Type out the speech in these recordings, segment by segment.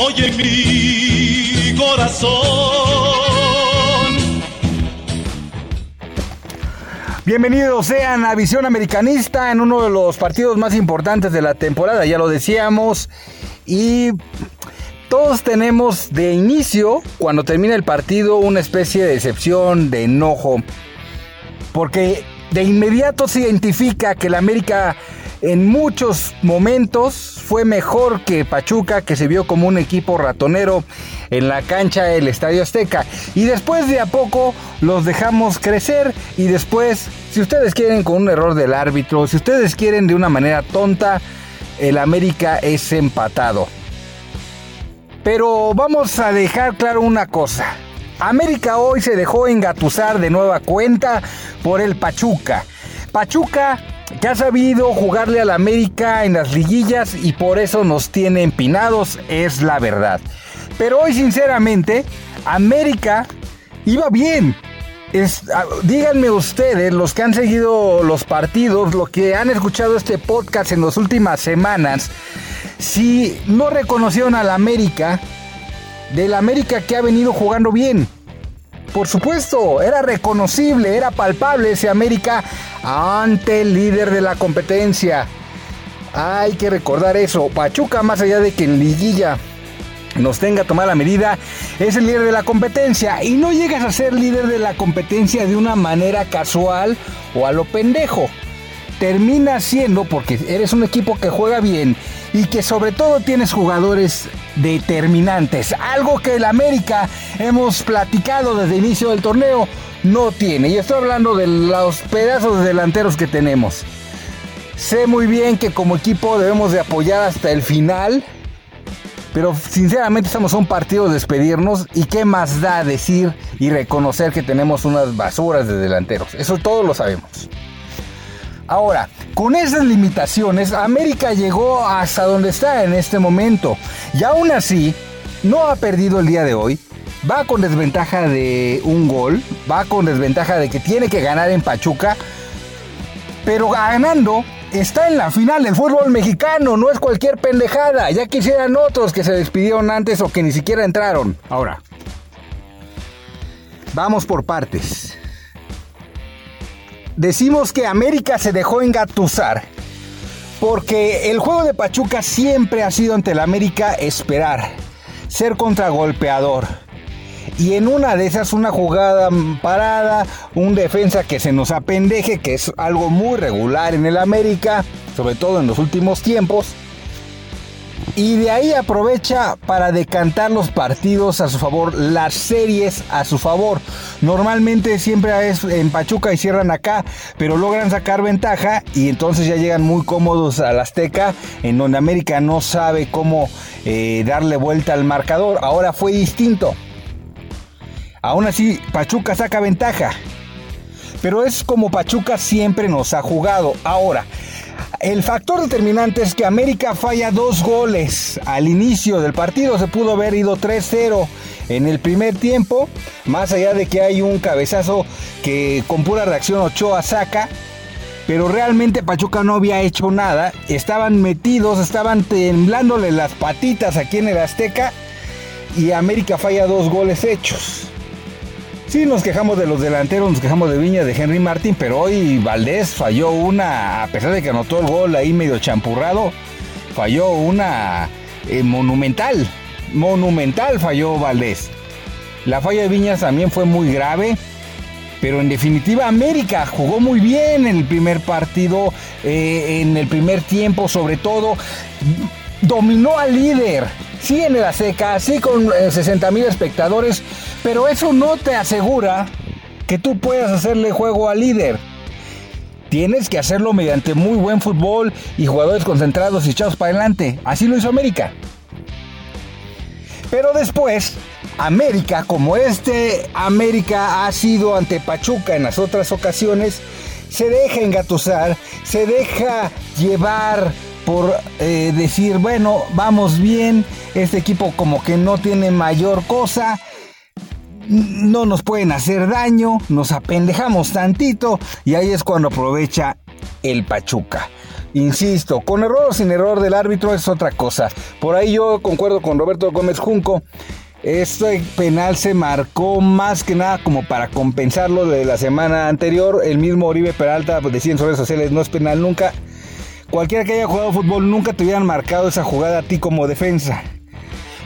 hoy en mi corazón. Bienvenidos sean a Visión Americanista en uno de los partidos más importantes de la temporada, ya lo decíamos. Y todos tenemos de inicio, cuando termina el partido, una especie de decepción, de enojo. Porque de inmediato se identifica que la América en muchos momentos fue mejor que Pachuca, que se vio como un equipo ratonero en la cancha del Estadio Azteca. Y después de a poco los dejamos crecer y después, si ustedes quieren con un error del árbitro, si ustedes quieren de una manera tonta, el América es empatado. Pero vamos a dejar claro una cosa. América hoy se dejó engatusar de nueva cuenta por el Pachuca. Pachuca que ha sabido jugarle al América en las liguillas y por eso nos tiene empinados, es la verdad. Pero hoy sinceramente, América iba bien. Ah, díganme ustedes, los que han seguido los partidos, los que han escuchado este podcast en las últimas semanas, si no reconocieron al América, del América que ha venido jugando bien. Por supuesto, era reconocible, era palpable ese América ante el líder de la competencia. Hay que recordar eso. Pachuca, más allá de que en liguilla nos tenga tomar la medida, es el líder de la competencia. Y no llegas a ser líder de la competencia de una manera casual o a lo pendejo. Termina siendo porque eres un equipo que juega bien y que sobre todo tienes jugadores determinantes. Algo que el América hemos platicado desde el inicio del torneo no tiene. Y estoy hablando de los pedazos de delanteros que tenemos. Sé muy bien que como equipo debemos de apoyar hasta el final. Pero sinceramente estamos un partido de despedirnos y qué más da decir y reconocer que tenemos unas basuras de delanteros. Eso todos lo sabemos. Ahora, con esas limitaciones, América llegó hasta donde está en este momento. Y aún así, no ha perdido el día de hoy. Va con desventaja de un gol. Va con desventaja de que tiene que ganar en Pachuca. Pero ganando, está en la final del fútbol mexicano. No es cualquier pendejada. Ya quisieran otros que se despidieron antes o que ni siquiera entraron. Ahora, vamos por partes decimos que América se dejó engatusar porque el juego de Pachuca siempre ha sido ante el América esperar, ser contragolpeador. Y en una de esas, una jugada parada, un defensa que se nos apendeje, que es algo muy regular en el América, sobre todo en los últimos tiempos y de ahí aprovecha para decantar los partidos a su favor, las series a su favor. Normalmente siempre es en Pachuca y cierran acá, pero logran sacar ventaja y entonces ya llegan muy cómodos al Azteca, en donde América no sabe cómo eh, darle vuelta al marcador. Ahora fue distinto. Aún así, Pachuca saca ventaja. Pero es como Pachuca siempre nos ha jugado. Ahora, el factor determinante es que América falla dos goles al inicio del partido. Se pudo haber ido 3-0 en el primer tiempo. Más allá de que hay un cabezazo que con pura reacción Ochoa saca. Pero realmente Pachuca no había hecho nada. Estaban metidos, estaban temblándole las patitas aquí en el Azteca. Y América falla dos goles hechos. Sí, nos quejamos de los delanteros, nos quejamos de Viña, de Henry Martín, pero hoy Valdés falló una, a pesar de que anotó el gol ahí medio champurrado, falló una eh, monumental, monumental falló Valdés. La falla de Viñas también fue muy grave, pero en definitiva América jugó muy bien en el primer partido, eh, en el primer tiempo sobre todo, dominó al líder, sí en la seca, sí con 60 eh, mil espectadores, pero eso no te asegura que tú puedas hacerle juego al líder. Tienes que hacerlo mediante muy buen fútbol y jugadores concentrados y echados para adelante. Así lo hizo América. Pero después, América, como este América ha sido ante Pachuca en las otras ocasiones, se deja engatusar, se deja llevar por eh, decir, bueno, vamos bien, este equipo como que no tiene mayor cosa, no nos pueden hacer daño, nos apendejamos tantito y ahí es cuando aprovecha el Pachuca. Insisto, con error o sin error del árbitro es otra cosa. Por ahí yo concuerdo con Roberto Gómez Junco. Este penal se marcó más que nada como para compensarlo de la semana anterior. El mismo Oribe Peralta decía en sus redes sociales, no es penal nunca. Cualquiera que haya jugado fútbol nunca te hubieran marcado esa jugada a ti como defensa.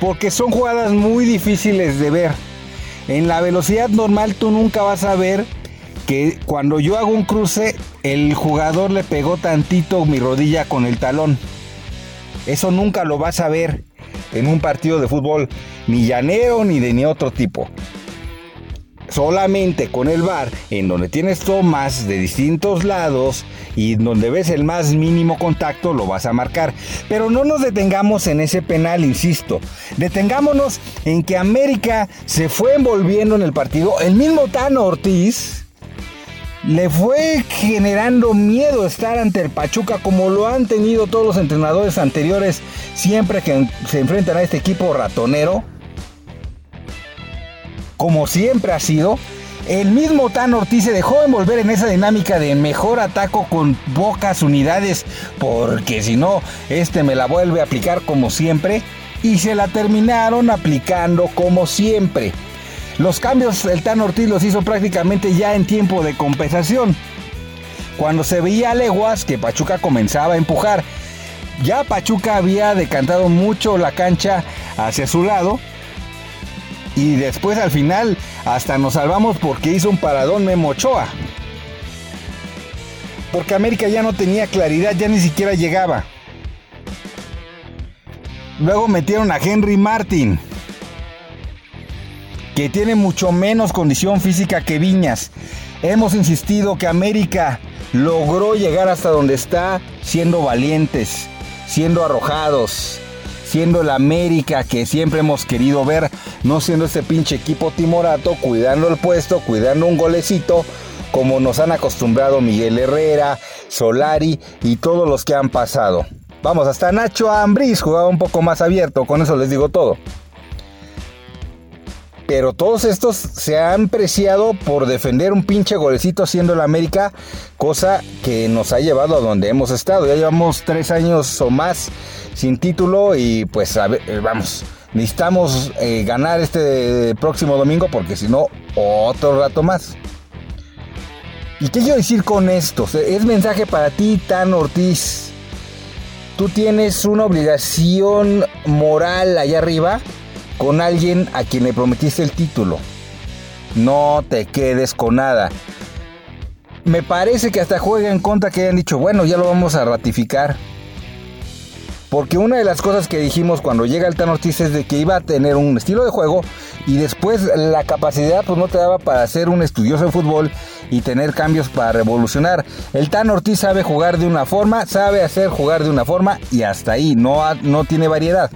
Porque son jugadas muy difíciles de ver. En la velocidad normal tú nunca vas a ver que cuando yo hago un cruce, el jugador le pegó tantito mi rodilla con el talón. Eso nunca lo vas a ver en un partido de fútbol, ni llanero ni de ni otro tipo. Solamente con el bar, en donde tienes tomas de distintos lados y donde ves el más mínimo contacto, lo vas a marcar. Pero no nos detengamos en ese penal, insisto. Detengámonos en que América se fue envolviendo en el partido. El mismo Tano Ortiz, le fue generando miedo estar ante el Pachuca como lo han tenido todos los entrenadores anteriores siempre que se enfrentan a este equipo ratonero. Como siempre ha sido. El mismo Tan Ortiz se dejó envolver en esa dinámica de mejor ataco con pocas unidades, porque si no, este me la vuelve a aplicar como siempre, y se la terminaron aplicando como siempre. Los cambios el Tan Ortiz los hizo prácticamente ya en tiempo de compensación. Cuando se veía a leguas que Pachuca comenzaba a empujar. Ya Pachuca había decantado mucho la cancha hacia su lado. Y después al final hasta nos salvamos porque hizo un paradón Memo Ochoa. Porque América ya no tenía claridad, ya ni siquiera llegaba. Luego metieron a Henry Martin que tiene mucho menos condición física que Viñas. Hemos insistido que América logró llegar hasta donde está siendo valientes, siendo arrojados, siendo el América que siempre hemos querido ver, no siendo ese pinche equipo timorato, cuidando el puesto, cuidando un golecito, como nos han acostumbrado Miguel Herrera, Solari y todos los que han pasado. Vamos, hasta Nacho Ambriz jugaba un poco más abierto, con eso les digo todo. Pero todos estos se han preciado por defender un pinche golecito siendo el América, cosa que nos ha llevado a donde hemos estado. Ya llevamos tres años o más sin título y pues eh, vamos, necesitamos eh, ganar este próximo domingo porque si no, otro rato más. ¿Y qué quiero decir con esto? Es mensaje para ti, Tan Ortiz. Tú tienes una obligación moral allá arriba con alguien a quien le prometiste el título. No te quedes con nada. Me parece que hasta juega en contra que hayan dicho, bueno, ya lo vamos a ratificar. Porque una de las cosas que dijimos cuando llega el Tan Ortiz es de que iba a tener un estilo de juego y después la capacidad pues no te daba para ser un estudioso de fútbol y tener cambios para revolucionar. El Tan Ortiz sabe jugar de una forma, sabe hacer jugar de una forma y hasta ahí, no, no tiene variedad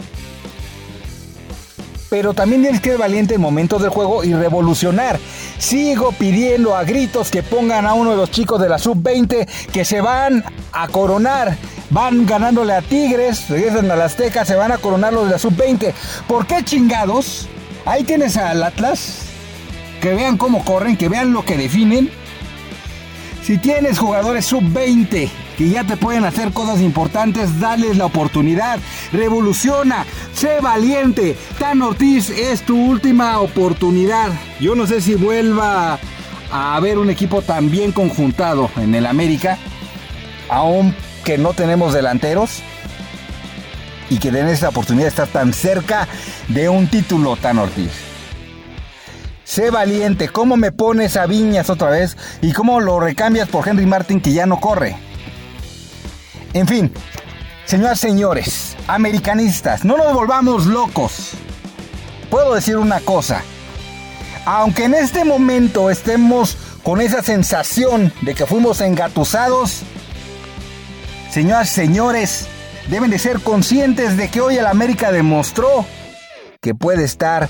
pero también tienes que ser valiente en momentos del juego y revolucionar. Sigo pidiendo a gritos que pongan a uno de los chicos de la sub-20 que se van a coronar. Van ganándole a Tigres, regresan a la Azteca, se van a coronar los de la sub-20. ¿Por qué chingados? Ahí tienes al Atlas. Que vean cómo corren, que vean lo que definen. Si tienes jugadores sub-20 que ya te pueden hacer cosas importantes, dales la oportunidad. Revoluciona, sé valiente. Tan Ortiz es tu última oportunidad. Yo no sé si vuelva a haber un equipo tan bien conjuntado en el América, aún que no tenemos delanteros y que den esa oportunidad de estar tan cerca de un título tan Ortiz. Sé valiente, ¿cómo me pones a Viñas otra vez? ¿Y cómo lo recambias por Henry Martin que ya no corre? En fin, señoras señores, americanistas, no nos volvamos locos. Puedo decir una cosa. Aunque en este momento estemos con esa sensación de que fuimos engatusados, señoras señores, deben de ser conscientes de que hoy el América demostró que puede estar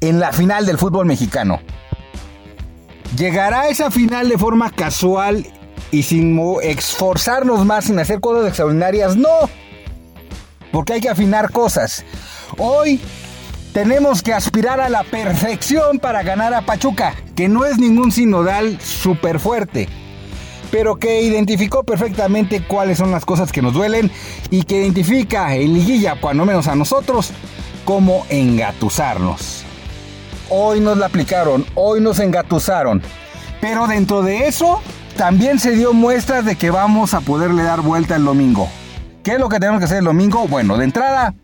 en la final del fútbol mexicano. Llegará a esa final de forma casual y sin esforzarnos más, sin hacer cosas extraordinarias, no. Porque hay que afinar cosas. Hoy tenemos que aspirar a la perfección para ganar a Pachuca, que no es ningún sinodal súper fuerte. pero que identificó perfectamente cuáles son las cosas que nos duelen y que identifica en liguilla, cuando menos a nosotros, cómo engatusarnos. Hoy nos la aplicaron, hoy nos engatusaron, pero dentro de eso también se dio muestras de que vamos a poderle dar vuelta el domingo. ¿Qué es lo que tenemos que hacer el domingo? Bueno, de entrada,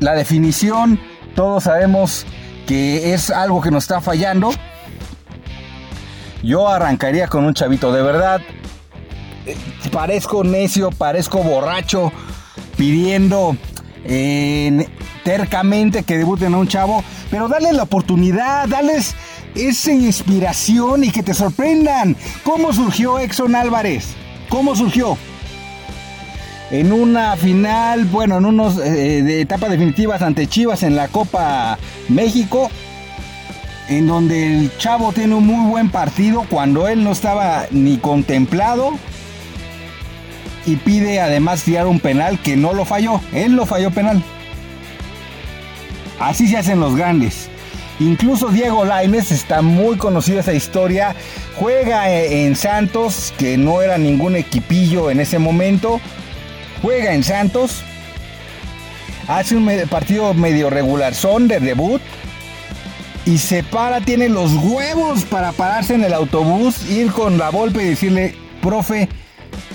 la definición, todos sabemos que es algo que nos está fallando. Yo arrancaría con un chavito, de verdad. Parezco necio, parezco borracho, pidiendo eh, tercamente que debuten a un chavo, pero dale la oportunidad, dales esa inspiración y que te sorprendan. ¿Cómo surgió Exxon Álvarez? ¿Cómo surgió? En una final, bueno, en unos eh, de etapas definitivas ante Chivas en la Copa México, en donde el chavo tiene un muy buen partido cuando él no estaba ni contemplado y pide además tirar un penal que no lo falló, él lo falló penal. Así se hacen los grandes. Incluso Diego Lainez está muy conocido esa historia. Juega eh, en Santos, que no era ningún equipillo en ese momento. Juega en Santos. Hace un partido medio regular, son de debut. Y se para, tiene los huevos para pararse en el autobús, ir con la golpe y decirle, profe,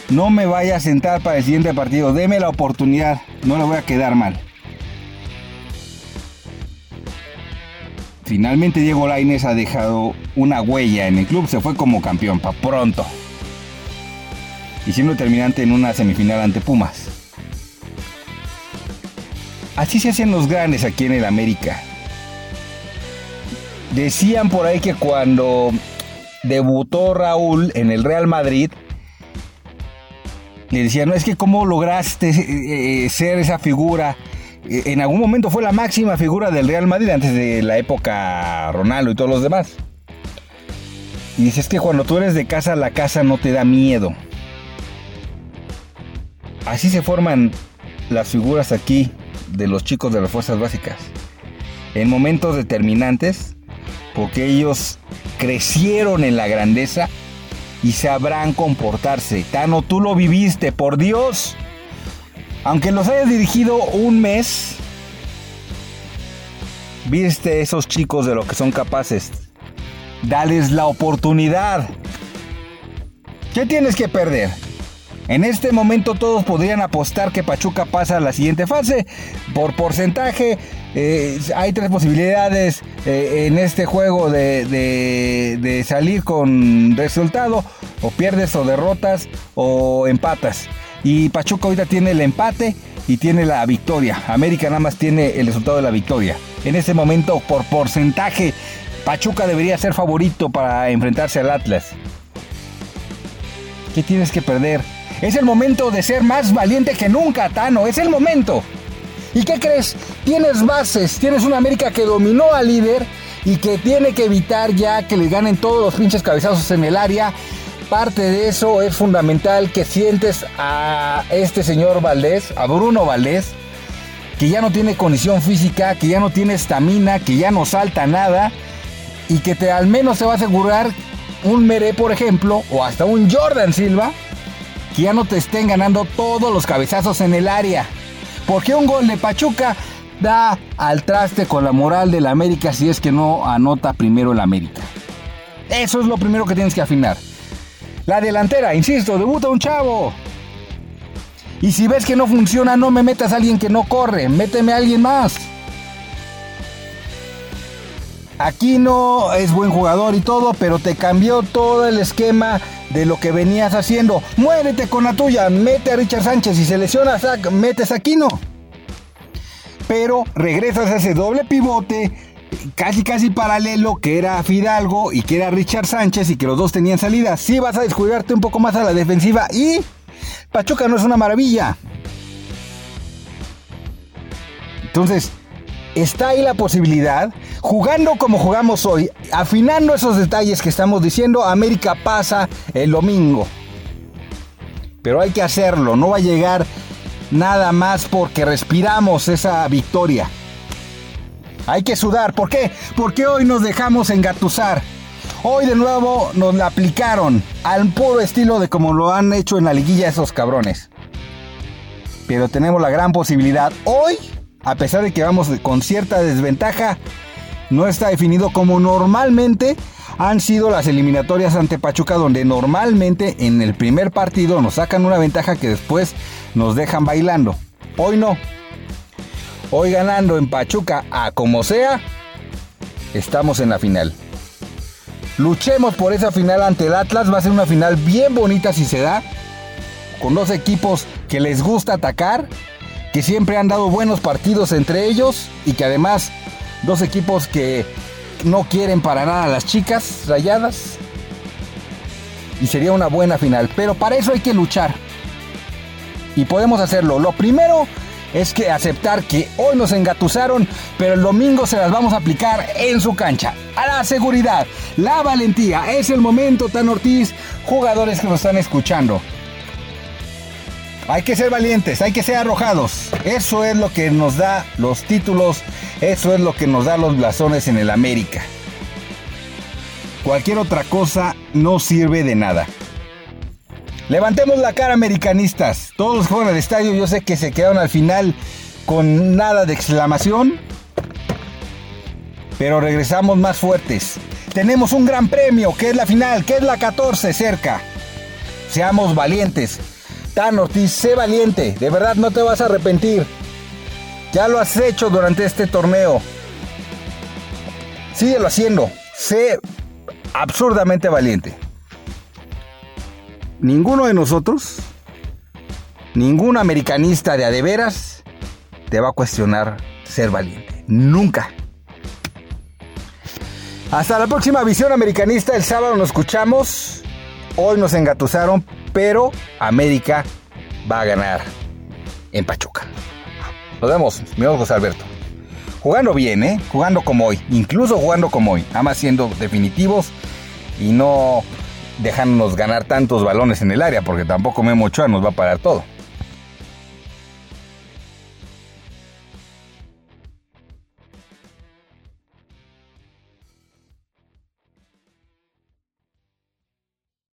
no me vaya a sentar para el siguiente partido, deme la oportunidad, no le voy a quedar mal. Finalmente Diego Lainez ha dejado una huella en el club, se fue como campeón, pa' pronto. Y siendo terminante en una semifinal ante Pumas. Así se hacen los grandes aquí en el América. Decían por ahí que cuando debutó Raúl en el Real Madrid, le decían, no es que cómo lograste eh, eh, ser esa figura. Eh, En algún momento fue la máxima figura del Real Madrid antes de la época Ronaldo y todos los demás. Y dices es que cuando tú eres de casa, la casa no te da miedo. Así se forman las figuras aquí de los chicos de las fuerzas básicas. En momentos determinantes, porque ellos crecieron en la grandeza y sabrán comportarse. Tano, tú lo viviste, por Dios. Aunque los hayas dirigido un mes, viste esos chicos de lo que son capaces. Dales la oportunidad. ¿Qué tienes que perder? En este momento todos podrían apostar que Pachuca pasa a la siguiente fase. Por porcentaje, eh, hay tres posibilidades eh, en este juego de, de- de salir con resultado. O pierdes o derrotas o empatas. Y Pachuca ahorita tiene el empate y tiene la victoria. América nada más tiene el resultado de la victoria. En este momento, por porcentaje, Pachuca debería ser favorito para enfrentarse al Atlas. ¿Qué tienes que perder? Es el momento de ser más valiente que nunca, Tano. Es el momento. ¿Y qué crees? Tienes bases. Tienes una América que dominó al líder y que tiene que evitar ya que le ganen todos los pinches cabezazos en el área. Parte de eso es fundamental que sientes a este señor Valdés, a Bruno Valdés, que ya no tiene condición física, que ya no tiene estamina, que ya no salta nada y que te al menos te va a asegurar un Meré, por ejemplo, o hasta un Jordan Silva, que ya no te estén ganando todos los cabezazos en el área. Porque un gol de Pachuca da al traste con la moral del América si es que no anota primero el América. Eso es lo primero que tienes que afinar. La delantera, insisto, debuta un chavo. Y si ves que no funciona, no me metas a alguien que no corre, méteme a alguien más. Aquí no es buen jugador y todo, pero te cambió todo el esquema de lo que venías haciendo. Muérete con la tuya, mete a Richard Sánchez. Si se lesiona, sac- metes a Aquino. Pero regresas a ese doble pivote, casi casi paralelo, que era Fidalgo y que era Richard Sánchez y que los dos tenían salida. Sí vas a descuidarte un poco más a la defensiva y Pachuca no es una maravilla. Entonces, está ahí la posibilidad, jugando como jugamos hoy, afinando esos detalles que estamos diciendo, América pasa el domingo. Pero hay que hacerlo, no va a llegar nada más porque respiramos esa victoria. Hay que sudar, ¿por qué? Porque hoy nos dejamos engatusar. Hoy de nuevo nos la aplicaron al puro estilo de como lo han hecho en la liguilla esos cabrones. Pero tenemos la gran posibilidad. Hoy, a pesar de que vamos con cierta desventaja, no está definido como normalmente han sido las eliminatorias ante Pachuca, donde normalmente en el primer partido nos sacan una ventaja que después nos dejan bailando. Hoy no. Hoy ganando en Pachuca a como sea, estamos en la final. Luchemos por esa final ante el Atlas. Va a ser una final bien bonita si se da. Con dos equipos que les gusta atacar. Que siempre han dado buenos partidos entre ellos. Y que además dos equipos que no quieren para nada a las chicas rayadas. Y sería una buena final. Pero para eso hay que luchar. Y podemos hacerlo. Lo primero es que aceptar que hoy nos engatusaron, pero el domingo se las vamos a aplicar en su cancha. A la seguridad, la valentía, es el momento, Tan Ortiz, jugadores que nos están escuchando. Hay que ser valientes, hay que ser arrojados. Eso es lo que nos da los títulos, eso es lo que nos da los blasones en el América. Cualquier otra cosa no sirve de nada. Levantemos la cara, americanistas. Todos los al estadio, yo sé que se quedaron al final con nada de exclamación. Pero regresamos más fuertes. Tenemos un gran premio, que es la final, que es la 14 cerca. Seamos valientes. Tan Ortiz, sé valiente. De verdad no te vas a arrepentir. Ya lo has hecho durante este torneo. Síguelo haciendo. Sé absurdamente valiente ninguno de nosotros, ningún americanista de a de veras, te va a cuestionar ser valiente. Nunca. Hasta la próxima visión americanista. El sábado nos escuchamos. Hoy nos engatusaron, pero América va a ganar en Pachuca. Nos vemos, mi José Alberto. Jugando bien, ¿eh? Jugando como hoy. Incluso jugando como hoy. Además siendo definitivos y no dejándonos ganar tantos balones en el área, porque tampoco Memo Ochoa nos va a parar todo.